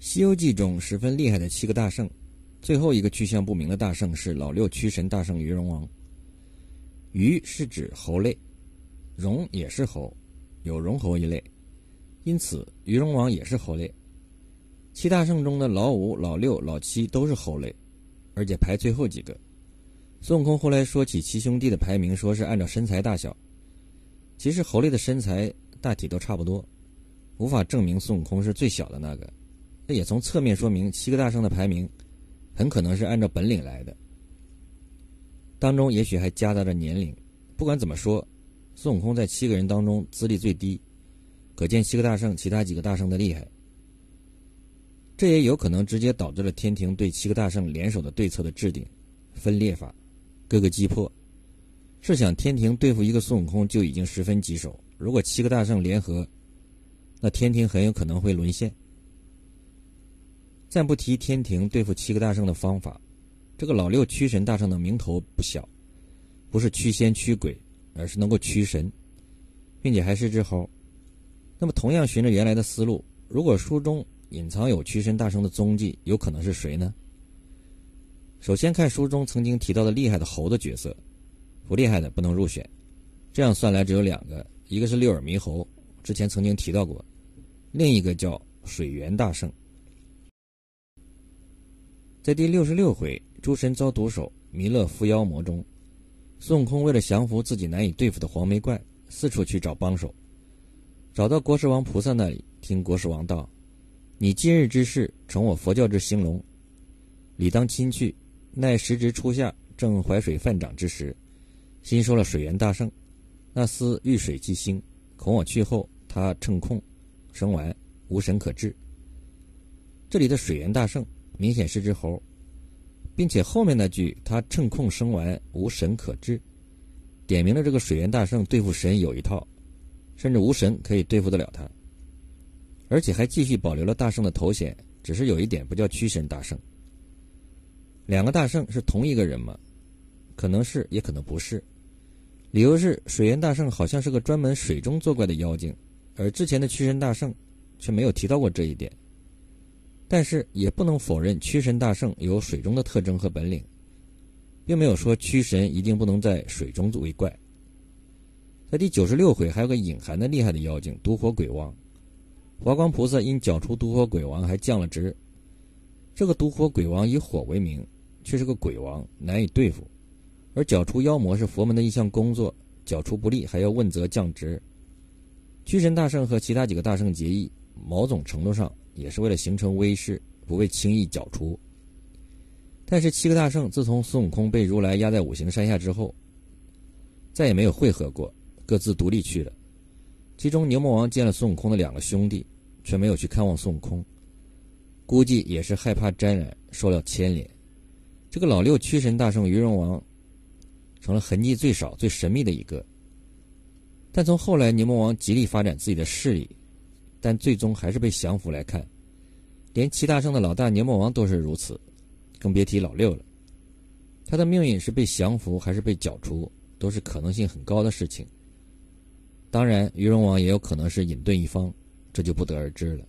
西游记》中十分厉害的七个大圣，最后一个去向不明的大圣是老六驱神大圣鱼龙王。鱼是指猴类，龙也是猴，有龙猴一类，因此鱼龙王也是猴类。七大圣中的老五、老六、老七都是猴类，而且排最后几个。孙悟空后来说起七兄弟的排名，说是按照身材大小。其实猴类的身材大体都差不多，无法证明孙悟空是最小的那个。这也从侧面说明七个大圣的排名很可能是按照本领来的，当中也许还夹杂着年龄。不管怎么说，孙悟空在七个人当中资历最低，可见七个大圣其他几个大圣的厉害。这也有可能直接导致了天庭对七个大圣联手的对策的制定，分裂法，各个击破。试想，天庭对付一个孙悟空就已经十分棘手，如果七个大圣联合，那天庭很有可能会沦陷。暂不提天庭对付七个大圣的方法，这个老六驱神大圣的名头不小，不是驱仙驱鬼，而是能够驱神，并且还是只猴。那么，同样循着原来的思路，如果书中隐藏有驱神大圣的踪迹，有可能是谁呢？首先看书中曾经提到的厉害的猴的角色。不厉害的不能入选，这样算来只有两个，一个是六耳猕猴，之前曾经提到过，另一个叫水源大圣。在第六十六回诸神遭毒手，弥勒伏妖魔中，孙悟空为了降服自己难以对付的黄眉怪，四处去找帮手，找到国师王菩萨那里，听国师王道：“你今日之事，成我佛教之兴隆，理当亲去。奈时值初夏，正淮水泛涨之时。”新收了水源大圣，那厮遇水即兴，恐我去后，他趁空生完，无神可治。这里的水源大圣明显是只猴，并且后面那句他趁空生完，无神可治，点明了这个水源大圣对付神有一套，甚至无神可以对付得了他，而且还继续保留了大圣的头衔，只是有一点不叫驱神大圣。两个大圣是同一个人吗？可能是，也可能不是。理由是水源大圣好像是个专门水中作怪的妖精，而之前的驱神大圣却没有提到过这一点。但是也不能否认驱神大圣有水中的特征和本领，并没有说驱神一定不能在水中为怪。在第九十六回还有个隐含的厉害的妖精毒火鬼王，华光菩萨因剿除毒火鬼王还降了职。这个毒火鬼王以火为名，却是个鬼王，难以对付。而剿除妖魔是佛门的一项工作，剿除不利还要问责降职。驱神大圣和其他几个大圣结义，某种程度上也是为了形成威势，不被轻易剿除。但是七个大圣自从孙悟空被如来压在五行山下之后，再也没有会合过，各自独立去了。其中牛魔王见了孙悟空的两个兄弟，却没有去看望孙悟空，估计也是害怕沾染，受了牵连。这个老六驱神大圣鱼龙王。成了痕迹最少、最神秘的一个。但从后来牛魔王极力发展自己的势力，但最终还是被降服来看，连齐大圣的老大牛魔王都是如此，更别提老六了。他的命运是被降服还是被剿除，都是可能性很高的事情。当然，鱼龙王也有可能是隐遁一方，这就不得而知了。